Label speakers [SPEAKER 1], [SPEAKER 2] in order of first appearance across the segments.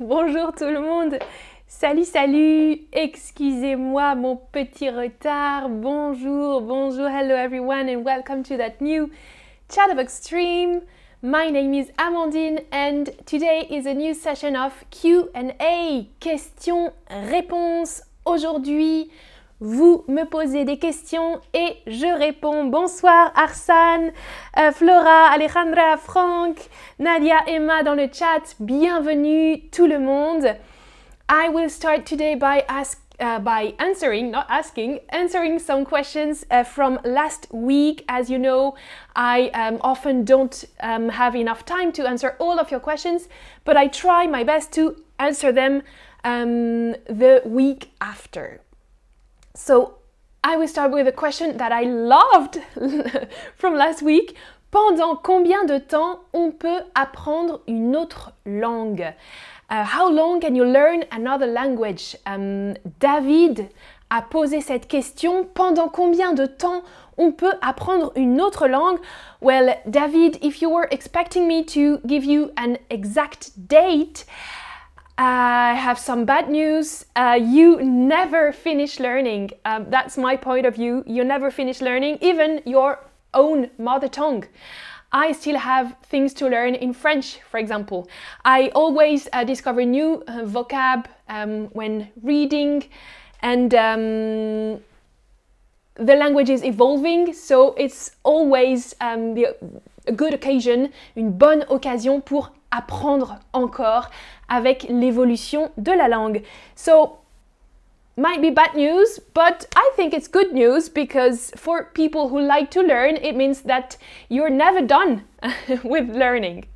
[SPEAKER 1] Bonjour tout le monde. Salut, salut. Excusez-moi mon petit retard. Bonjour, bonjour. Hello everyone and welcome to that new Chatterbox stream. My name is Amandine and today is a new session of Q&A, questions-réponses. Aujourd'hui, vous me posez des questions et je réponds. Bonsoir Arsane, euh, Flora, Alejandra, Franck, Nadia, Emma dans le chat. Bienvenue tout le monde. I will start today by ask, uh, by answering, not asking, answering some questions uh, from last week. As you know, I um, often don't um, have enough time to answer all of your questions, but I try my best to answer them um, the week after. So I will start with a question that I loved from last week. Pendant combien de temps on peut apprendre une autre langue? Uh, how long can you learn another language? Um, David a posé cette question. Pendant combien de temps on peut apprendre une autre langue? Well, David, if you were expecting me to give you an exact date, I have some bad news. Uh, you never finish learning. Um, that's my point of view. You never finish learning, even your own mother tongue. I still have things to learn in French, for example. I always uh, discover new uh, vocab um, when reading, and um, the language is evolving, so it's always um, the, a good occasion, une bonne occasion pour apprendre encore avec l'évolution de la langue. So, might be bad news, but I think it's good news because for people who like to learn, it means that you're never done with learning.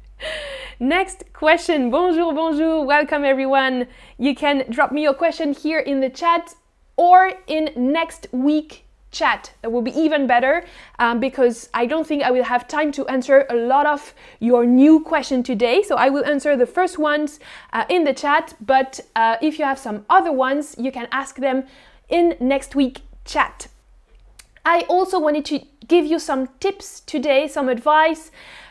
[SPEAKER 1] Next question. Bonjour, bonjour. Welcome everyone. You can drop me your question here in the chat or in next week chat. That will be even better um, because I don't think I will have time to answer a lot of your new question today. So I will answer the first ones uh, in the chat, but uh, if you have some other ones, you can ask them in next week chat. I also wanted to give you some tips today, some advice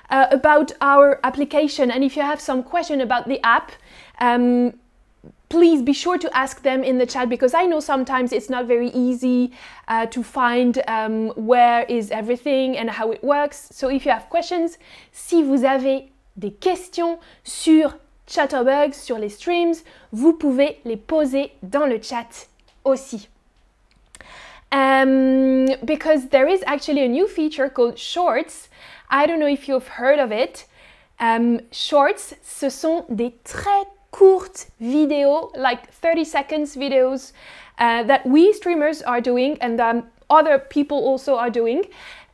[SPEAKER 1] uh, about our application. And if you have some question about the app, um, please be sure to ask them in the chat because I know sometimes it's not very easy uh, to find um, where is everything and how it works. So if you have questions, si vous avez des questions sur Chatterbugs, sur les streams, vous pouvez les poser dans le chat aussi. Um, because there is actually a new feature called Shorts. I don't know if you've heard of it. Um, shorts, ce sont des très courtes vidéos, like 30 seconds videos uh, that we streamers are doing and um, other people also are doing.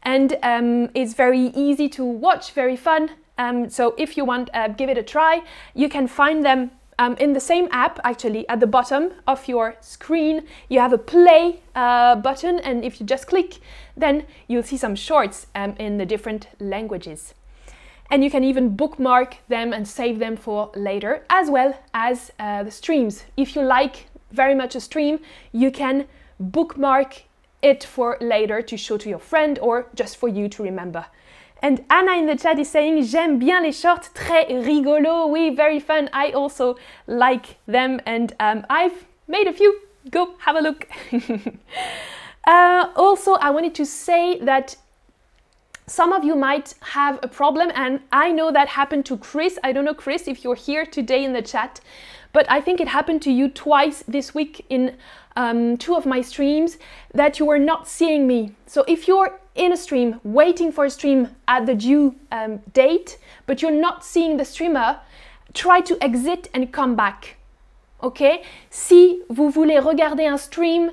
[SPEAKER 1] And um, it's very easy to watch, very fun. Um, so if you want, uh, give it a try. You can find them um, in the same app, actually, at the bottom of your screen. You have a play uh, button, and if you just click, then you'll see some shorts um, in the different languages and you can even bookmark them and save them for later, as well as uh, the streams. If you like very much a stream, you can bookmark it for later to show to your friend or just for you to remember. And Anna in the chat is saying, J'aime bien les shorts, très rigolo. Oui, very fun. I also like them and um, I've made a few. Go have a look. uh, also, I wanted to say that some of you might have a problem, and I know that happened to Chris. I don't know, Chris, if you're here today in the chat, but I think it happened to you twice this week in um, two of my streams that you were not seeing me. So if you're in a stream, waiting for a stream at the due um, date, but you're not seeing the streamer, try to exit and come back. Ok Si vous voulez regarder un stream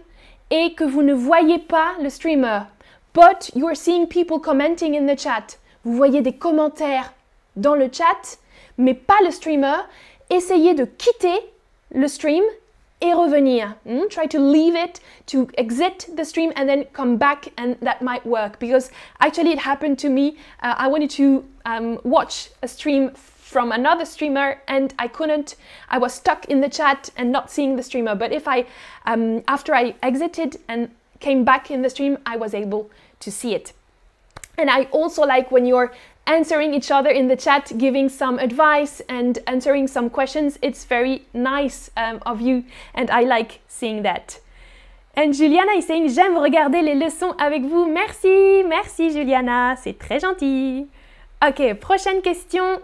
[SPEAKER 1] et que vous ne voyez pas le streamer, but you are seeing people commenting in the chat. Vous voyez des commentaires dans le chat, mais pas le streamer. Essayez de quitter le stream et revenir. Mm? Try to leave it, to exit the stream and then come back, and that might work because actually it happened to me. Uh, I wanted to um, watch a stream from another streamer and I couldn't. I was stuck in the chat and not seeing the streamer. But if I, um, after I exited and came back in the stream, I was able to see it. And I also like when you're answering each other in the chat, giving some advice and answering some questions. It's very nice um, of you, and I like seeing that. And Juliana is saying J'aime regarder les leçons avec vous. Merci, merci Juliana, c'est très gentil. Ok, prochaine question.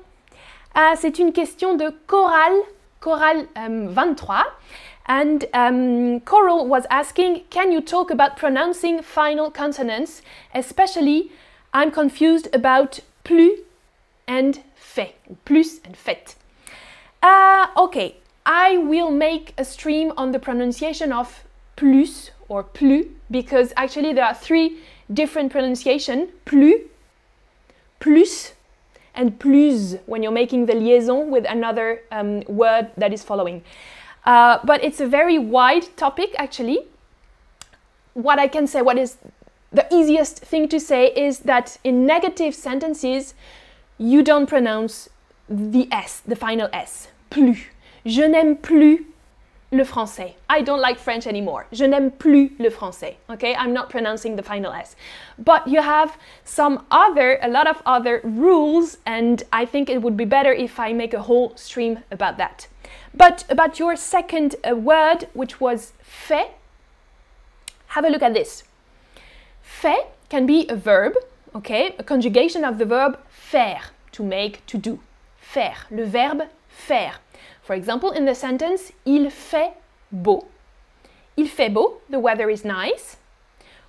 [SPEAKER 1] Uh, c'est une question de Coral, Coral um, 23. And um, Coral was asking Can you talk about pronouncing final consonants? Especially, I'm confused about plus and fait, plus and fait. Uh, okay, I will make a stream on the pronunciation of plus or plus because actually there are three different pronunciation plus, plus, and plus when you're making the liaison with another um, word that is following. Uh, but it's a very wide topic actually. What I can say, what is the easiest thing to say is that in negative sentences, you don't pronounce the S, the final S. Plus. Je n'aime plus le français. I don't like French anymore. Je n'aime plus le français. Okay, I'm not pronouncing the final S. But you have some other, a lot of other rules, and I think it would be better if I make a whole stream about that. But about your second uh, word, which was fait, have a look at this. Fait can be a verb, okay, a conjugation of the verb faire, to make, to do. Faire, le verbe faire. For example, in the sentence, il fait beau. Il fait beau, the weather is nice.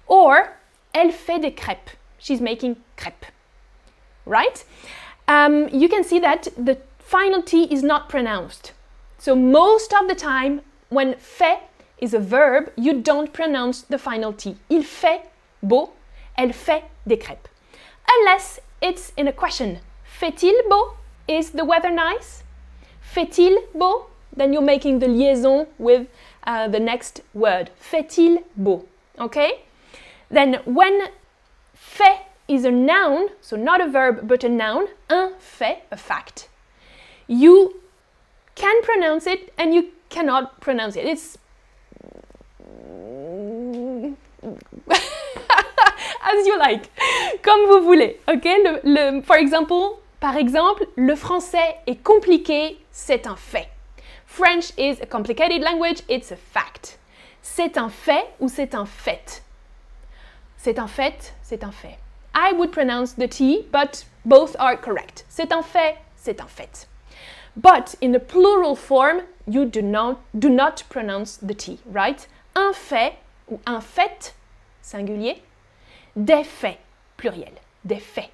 [SPEAKER 1] Or, elle fait des crêpes. She's making crêpes. Right? Um, you can see that the final T is not pronounced. So most of the time, when fait is a verb, you don't pronounce the final T. Il fait beau, elle fait des crêpes. Unless it's in a question. Fait-il beau? Is the weather nice? Fait-il beau? Then you're making the liaison with uh, the next word. Fait-il beau? Okay? Then when fait is a noun, so not a verb but a noun, un fait, a fact, you can pronounce it and you cannot pronounce it. It's as you like, comme vous voulez. For example, par exemple, le français est compliqué, c'est un fait. French is a complicated language, it's a fact. C'est un fait ou c'est un fait? C'est un fait, c'est un fait. I would pronounce the T, but both are correct. C'est un fait, c'est un fait. But in the plural form, you do not, do not pronounce the T, right? Un fait ou un fait, singulier, des faits, pluriel, des faits.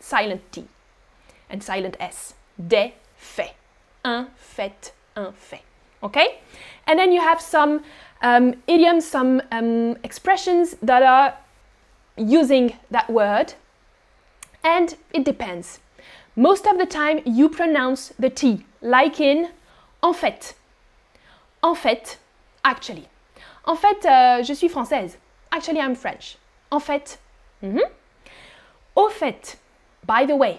[SPEAKER 1] Silent T and silent S. Des faits. Un fait, un fait. Okay? And then you have some um, idioms, some um, expressions that are using that word. And it depends. Most of the time, you pronounce the T, like in en fait. En fait, actually. En fait, euh, je suis française. Actually, I'm French. En fait. Mm -hmm. Au fait. By the way.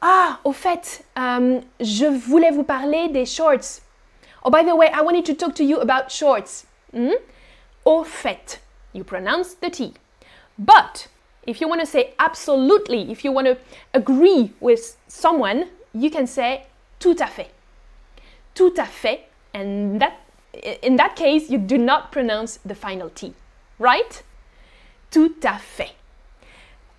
[SPEAKER 1] Ah, au fait, um, je voulais vous parler des shorts. Oh, by the way, I wanted to talk to you about shorts. Mm -hmm. Au fait. You pronounce the T. But if you want to say absolutely, if you want to agree with someone, you can say tout à fait. Tout à fait. And that, in that case, you do not pronounce the final T right? Tout à fait.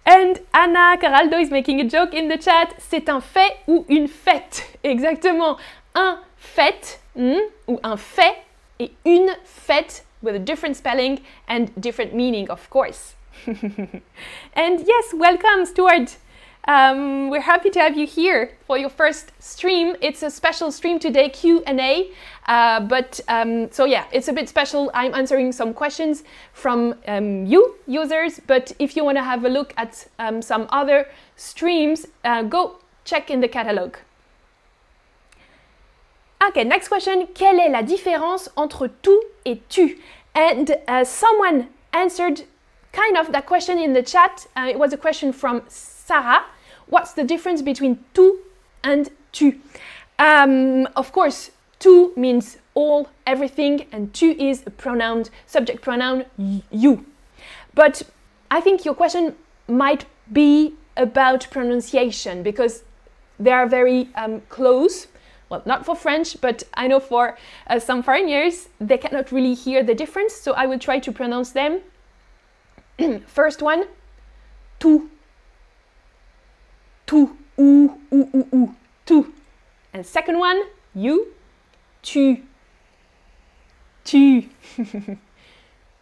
[SPEAKER 1] And Anna Caraldo is making a joke in the chat. C'est un fait ou une fête. Exactement. Un fait hmm, ou un fait et une fête with a different spelling and different meaning, of course. and yes, welcome, Stuart. Um, we're happy to have you here for your first stream. It's a special stream today, Q and A. Uh, but um, so yeah, it's a bit special. I'm answering some questions from um, you users. But if you want to have a look at um, some other streams, uh, go check in the catalog. Okay, next question. Quelle est la différence entre tout et tu? And uh, someone answered kind of that question in the chat. Uh, it was a question from Sarah, what's the difference between tu and tu? Um, of course, tu means all, everything, and tu is a pronoun, subject pronoun you. But I think your question might be about pronunciation because they are very um, close. Well, not for French, but I know for uh, some foreigners, they cannot really hear the difference, so I will try to pronounce them. First one, tout, tout, ou, ou, ou, ou, tout. And second one, you, tu, tu,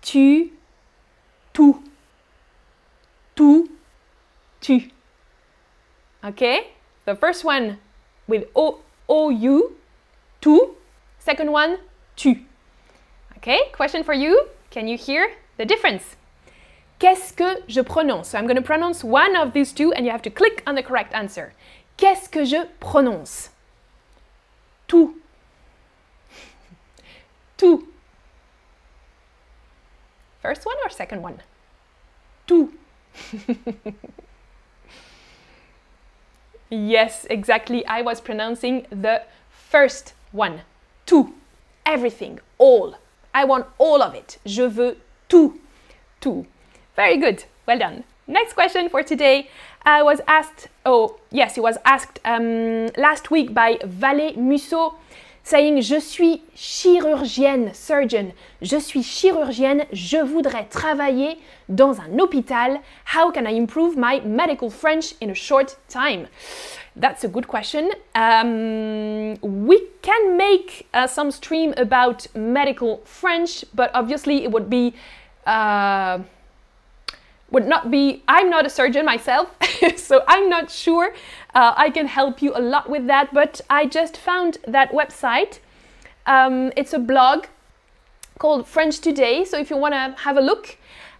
[SPEAKER 1] tu, tout, tout, tu. Okay? The first one with O, O, U, tu. Second one, tu. Okay? Question for you. Can you hear the difference? Qu'est-ce que je prononce? So I'm going to pronounce one of these two and you have to click on the correct answer. Qu'est-ce que je prononce? Tout. Tout. First one or second one? Tout. yes, exactly. I was pronouncing the first one. Tout. Everything. All. I want all of it. Je veux tout. Tout. Very good. Well done. Next question for today. I was asked, oh, yes, it was asked um, last week by Valet Musso saying Je suis chirurgienne, surgeon. Je suis chirurgienne. Je voudrais travailler dans un hôpital. How can I improve my medical French in a short time? That's a good question. Um, we can make uh, some stream about medical French, but obviously it would be. Uh, would not be, I'm not a surgeon myself, so I'm not sure uh, I can help you a lot with that, but I just found that website. Um, it's a blog called French Today, so if you want to have a look,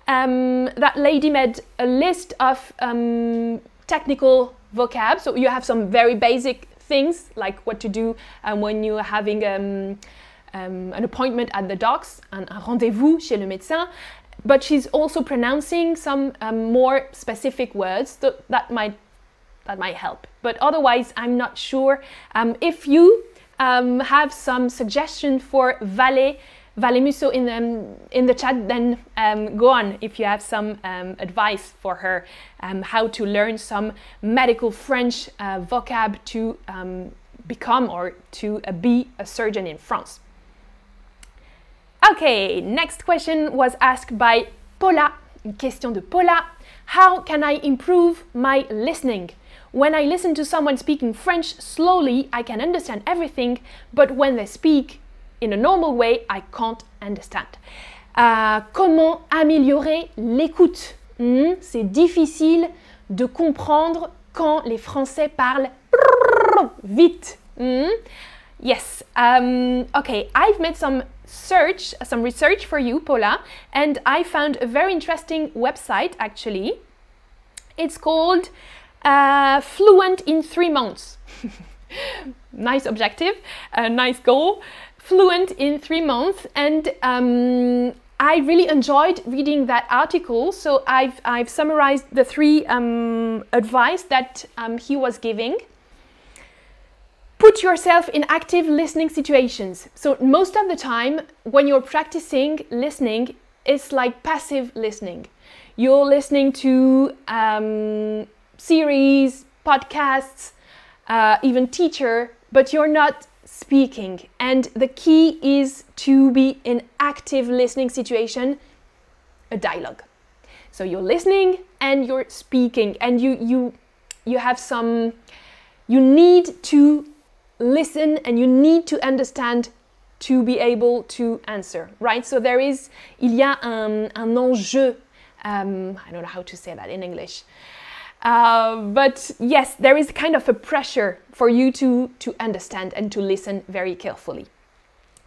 [SPEAKER 1] um, that lady made a list of um, technical vocab, so you have some very basic things like what to do um, when you're having um, um, an appointment at the docs, un, un rendez-vous chez le médecin but she's also pronouncing some um, more specific words th- that might that might help. But otherwise, I'm not sure. Um, if you um, have some suggestion for Valet, Valet Musso in the, in the chat, then um, go on if you have some um, advice for her um, how to learn some medical French uh, vocab to become or to uh, be a surgeon in France. Okay, next question was asked by Paula. Une question de Paula. How can I improve my listening? When I listen to someone speaking French slowly, I can understand everything, but when they speak in a normal way, I can't understand. Uh, comment améliorer l'écoute? Hmm, C'est difficile de comprendre quand les Français parlent vite. Hmm? Yes. Um, okay, I've made some search, some research for you, Paula, and I found a very interesting website actually. It's called uh, Fluent in Three Months. nice objective, a nice goal. Fluent in three months, and um, I really enjoyed reading that article. So I've I've summarized the three um, advice that um, he was giving. Put yourself in active listening situations. So, most of the time, when you're practicing listening, it's like passive listening. You're listening to um, series, podcasts, uh, even teacher, but you're not speaking. And the key is to be in active listening situation, a dialogue. So you're listening and you're speaking, and you you you have some. You need to listen and you need to understand to be able to answer, right? So there is, il y a un, un enjeu. Um, I don't know how to say that in English. Uh, but yes, there is kind of a pressure for you to, to understand and to listen very carefully.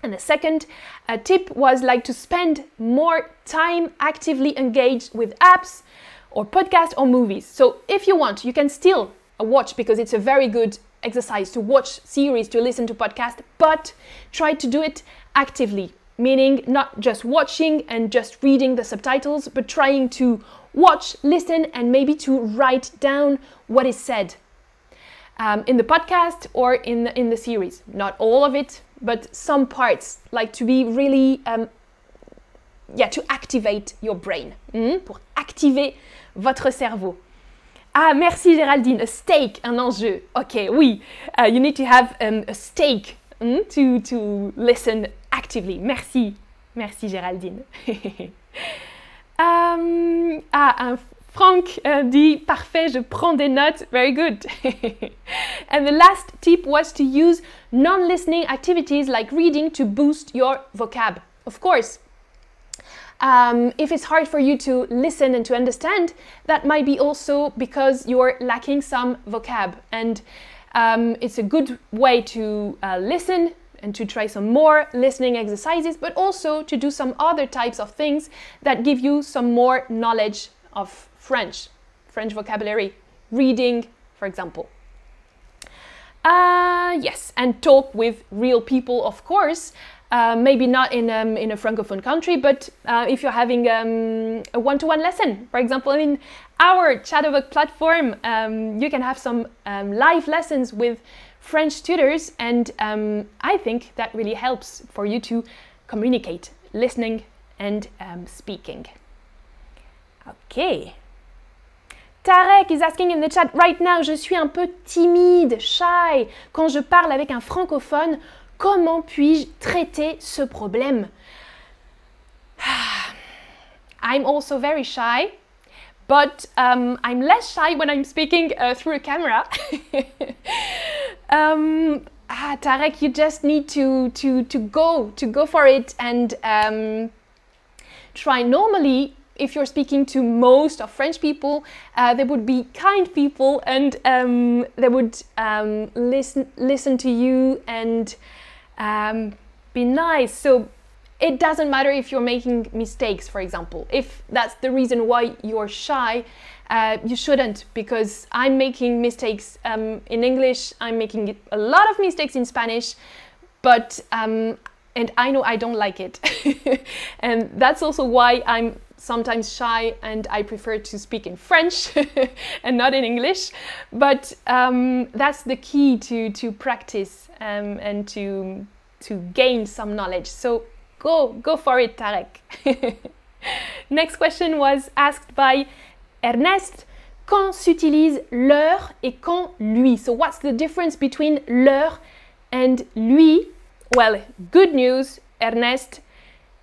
[SPEAKER 1] And the second uh, tip was like to spend more time actively engaged with apps or podcasts or movies. So if you want, you can still watch because it's a very good exercise to watch series, to listen to podcasts, but try to do it actively, meaning not just watching and just reading the subtitles, but trying to watch, listen, and maybe to write down what is said um, in the podcast or in the, in the series. Not all of it, but some parts, like to be really, um, yeah, to activate your brain, mm? pour activer votre cerveau. Ah, merci Géraldine. A stake, un enjeu. Ok, oui. Uh, you need to have um, a stake mm, to, to listen actively. Merci. Merci Géraldine. um, ah, un Franck uh, dit parfait, je prends des notes. Very good. and the last tip was to use non listening activities like reading to boost your vocab. Of course. Um, if it's hard for you to listen and to understand, that might be also because you're lacking some vocab. And um, it's a good way to uh, listen and to try some more listening exercises, but also to do some other types of things that give you some more knowledge of French, French vocabulary, reading, for example. Uh, yes, and talk with real people, of course. Uh, maybe not in, um, in a francophone country, but uh, if you're having um, a one-to-one lesson, for example, in our Chatterbug platform, um, you can have some um, live lessons with French tutors, and um, I think that really helps for you to communicate, listening and um, speaking. Okay. Tarek is asking in the chat right now, je suis un peu timide, shy. Quand je parle avec un francophone, comment puis-je traiter ce problème I'm also very shy, but um, I'm less shy when I'm speaking uh, through a camera. um, ah, Tarek, you just need to, to, to go, to go for it and um, try. Normally, if you're speaking to most of French people, uh, they would be kind people and um, they would um, listen listen to you and um, be nice. So it doesn't matter if you're making mistakes, for example. If that's the reason why you're shy, uh, you shouldn't because I'm making mistakes um, in English. I'm making a lot of mistakes in Spanish, but um, and I know I don't like it, and that's also why I'm sometimes shy and I prefer to speak in French and not in English. But um, that's the key to, to practice um, and to, to gain some knowledge. So go, go for it, Tarek. Next question was asked by Ernest. Quand s'utilise leur et quand lui? So what's the difference between leur and lui? Well, good news, Ernest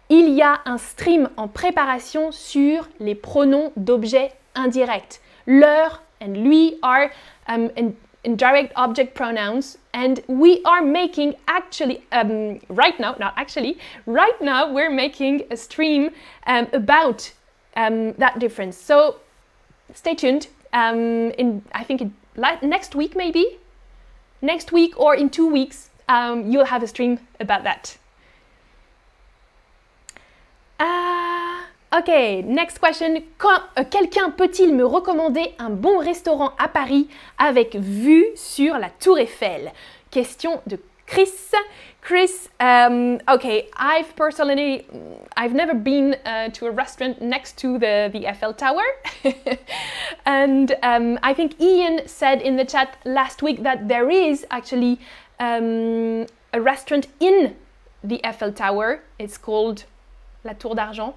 [SPEAKER 1] il y a un stream en préparation sur les pronoms d'objets indirects. Leur and lui are um, indirect object pronouns and we are making actually um, right now not actually right now we're making a stream um, about um, that difference. So stay tuned um, in i think in, next week maybe? Next week or in two weeks um, you'll have a stream about that. Ah, ok, next question. Euh, quelqu'un peut-il me recommander un bon restaurant à Paris avec vue sur la Tour Eiffel? Question de Chris. Chris, um, okay, I've personally, I've never been uh, to a restaurant next to the, the Eiffel Tower. and um, I think Ian said in the chat last week that there is actually um, a restaurant in the Eiffel Tower. It's called La Tour d'Argent.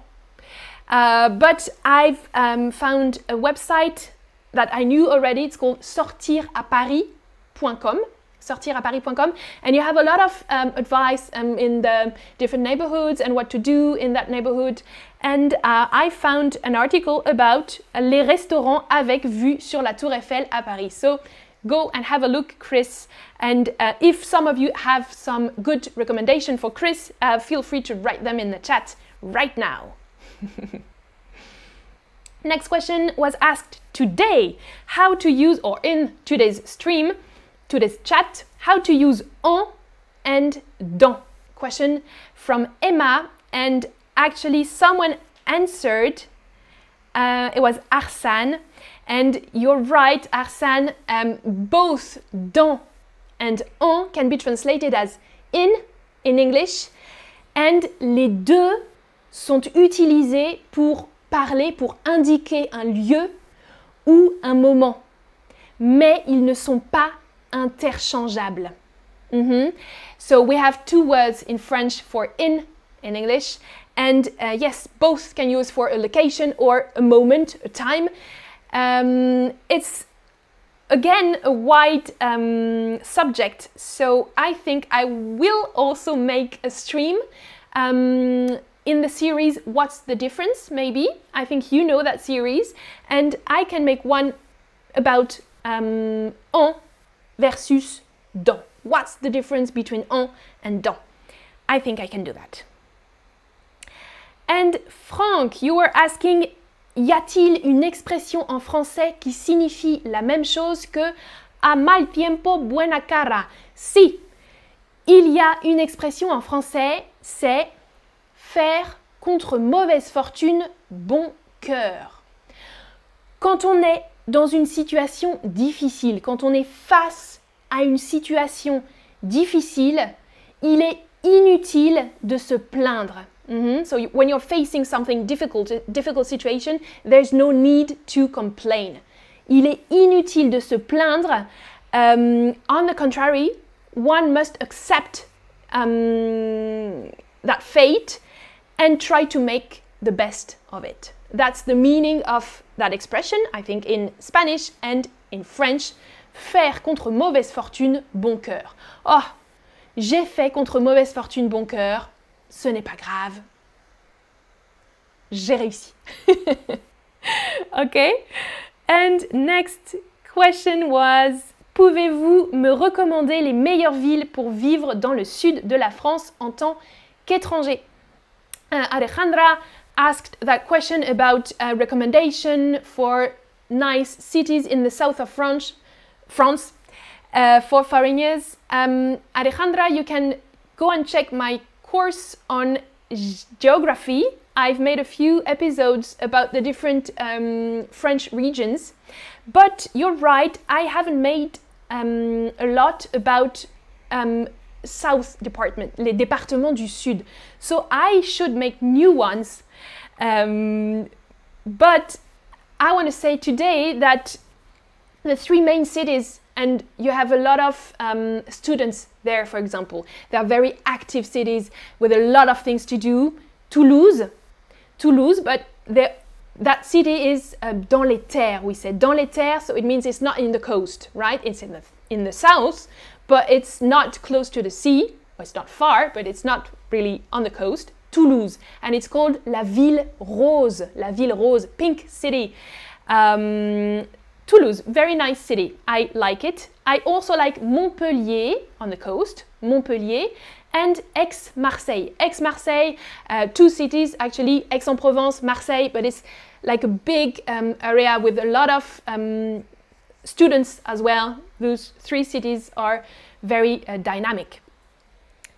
[SPEAKER 1] Uh, but I've um, found a website that I knew already. It's called sortiraparis.com sortiraparis.com and you have a lot of um, advice um, in the different neighborhoods and what to do in that neighborhood and uh, I found an article about les restaurants avec vue sur la Tour Eiffel à Paris so go and have a look Chris and uh, if some of you have some good recommendation for Chris uh, feel free to write them in the chat right now. Next question was asked today how to use, or in today's stream, today's chat, how to use en and dans. Question from Emma, and actually, someone answered. Uh, it was Arsan, and you're right, Arsan. Um, both dans and en can be translated as in in English, and les deux sont utilisés pour parler, pour indiquer un lieu ou un moment. Mais ils ne sont pas interchangeables. Mm -hmm. So we have two words in French for in in English. And uh, yes, both can use for a location or a moment, a time. Um, it's again a wide um, subject, so I think I will also make a stream um, in the series What's the Difference? Maybe? I think you know that series, and I can make one about um, en versus dans. What's the difference between en and dans? I think I can do that. And Frank, you were asking y a-t-il une expression en français qui signifie la même chose que a mal tiempo buena cara? Si, il y a une expression en français, c'est faire contre mauvaise fortune bon cœur. Quand on est dans une situation difficile, quand on est face à une situation difficile, il est inutile de se plaindre. Mm-hmm. So when you're facing something difficult, difficult situation, there's no need to complain. Il est inutile de se plaindre. Um, on the contrary, one must accept um, that fate and try to make the best of it. That's the meaning of that expression, I think, in Spanish and in French. Faire contre mauvaise fortune, bon cœur. Oh, j'ai fait contre mauvaise fortune, bon cœur ce n'est pas grave. J'ai réussi. okay? And next question was Pouvez-vous me recommander les meilleures villes pour vivre dans le sud de la France en tant qu'étranger? Uh, Alejandra asked that question about a recommendation for nice cities in the south of France, France uh, for foreigners. Um, Alejandra, you can go and check my course on geography, I've made a few episodes about the different um, French regions. But you're right, I haven't made um, a lot about um, South Department, les départements du Sud. So I should make new ones. Um, but I want to say today that the three main cities and you have a lot of um, students there, for example. They are very active cities with a lot of things to do. Toulouse, Toulouse, but that city is uh, dans les terres, we said. Dans les terres, so it means it's not in the coast, right? It's in the, in the south, but it's not close to the sea. It's not far, but it's not really on the coast. Toulouse, and it's called La Ville Rose, La Ville Rose, pink city. Um, Toulouse, very nice city. I like it. I also like Montpellier on the coast, Montpellier, and Aix-Marseille. Aix-Marseille, uh, two cities actually, Aix-en-Provence, Marseille, but it's like a big um, area with a lot of um, students as well. Those three cities are very uh, dynamic.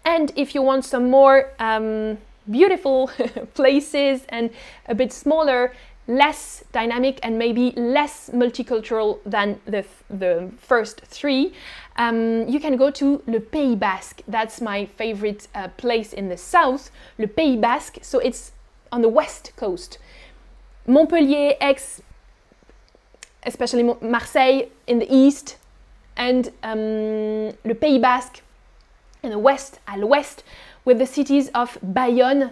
[SPEAKER 1] And if you want some more um, beautiful places and a bit smaller, less dynamic and maybe less multicultural than the, the first three, um, you can go to Le Pays Basque. That's my favorite uh, place in the south, Le Pays Basque. So it's on the west coast. Montpellier, Aix, especially Marseille in the east, and um, Le Pays Basque in the west, à l'ouest, with the cities of Bayonne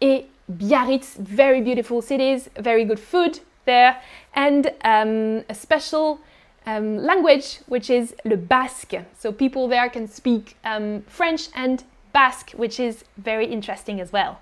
[SPEAKER 1] et Biarritz, very beautiful cities, very good food there, and um, a special um, language which is le Basque. So people there can speak um, French and Basque, which is very interesting as well.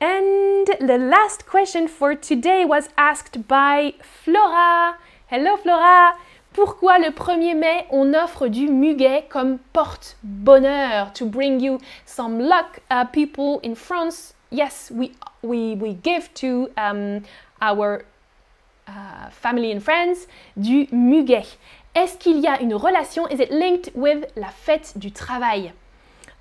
[SPEAKER 1] And the last question for today was asked by Flora. Hello Flora! Pourquoi le 1er mai on offre du muguet comme porte-bonheur to bring you some luck? Uh, people in France, yes, we, we, we give to um, our uh, family and friends du muguet. Est-ce qu'il y a une relation? Is it linked with la fête du travail?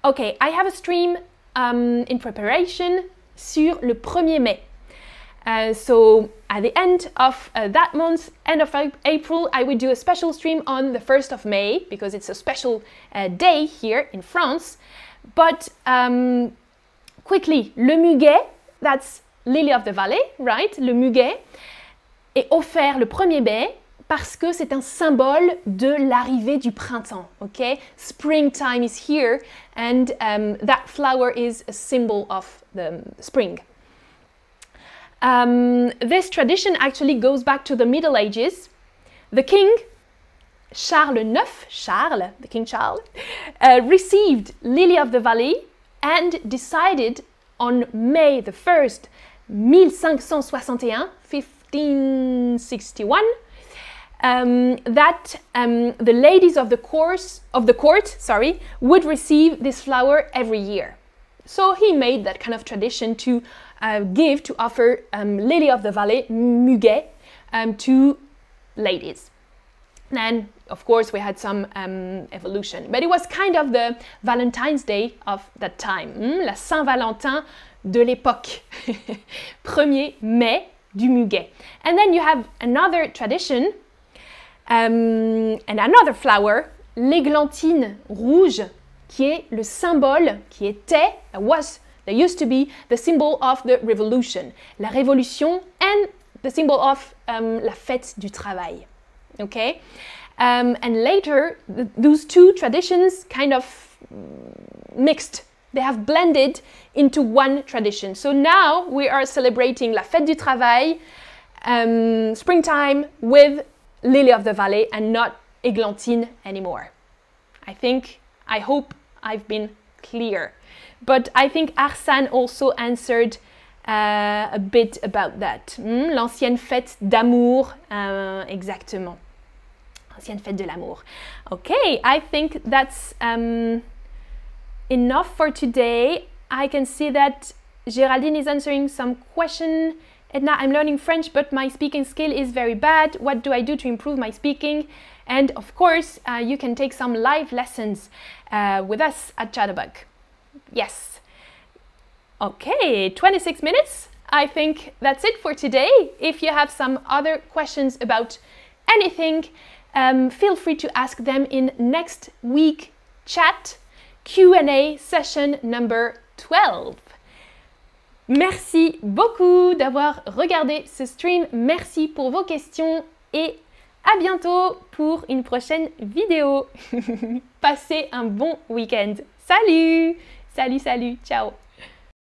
[SPEAKER 1] Okay, I have a stream um, in preparation sur le 1er mai. Uh, so at the end of uh, that month, end of April, I will do a special stream on the 1st of May because it's a special uh, day here in France. But um, quickly, le muguet, that's lily of the valley, right? Le muguet est offert le 1er mai parce que c'est un symbole de l'arrivée du printemps, ok? Springtime is here and um, that flower is a symbol of the spring. Um, this tradition actually goes back to the Middle Ages. The king, Charles IX, Charles, the King Charles, uh, received Lily of the Valley and decided on May the 1st, 1561, 1561, um, that um, the ladies of the course of the court, sorry, would receive this flower every year. So he made that kind of tradition to uh, give, to offer um, lily of the valley, muguet, um, to ladies. Then, of course, we had some um, evolution, but it was kind of the Valentine's Day of that time, hmm? la Saint-Valentin de l'époque, 1er mai du muguet. And then you have another tradition um, and another flower, l'églantine rouge, qui est le symbole, qui était, was, there used to be the symbol of the revolution, la révolution and the symbol of um, la fête du travail. Okay? Um, and later, th those two traditions kind of mixed. They have blended into one tradition. So now we are celebrating la fête du travail, um, springtime, with lily of the valley and not eglantine anymore. I think, I hope I've been clear. But I think Arsane also answered uh, a bit about that. Hmm? L'ancienne fête d'amour, uh, exactement. Ancienne fête de l'amour. Okay, I think that's um, enough for today. I can see that Geraldine is answering some question. Edna, I'm learning French, but my speaking skill is very bad. What do I do to improve my speaking? And of course, uh, you can take some live lessons uh, with us at Chatterbug. Yes. Okay, 26 minutes. I think that's it for today. If you have some other questions about anything, um, feel free to ask them in next week chat Q&A session number 12. Merci beaucoup d'avoir regardé ce stream. Merci pour vos questions et à bientôt pour une prochaine vidéo. Passez un bon week-end. Salut Salut, salut, ciao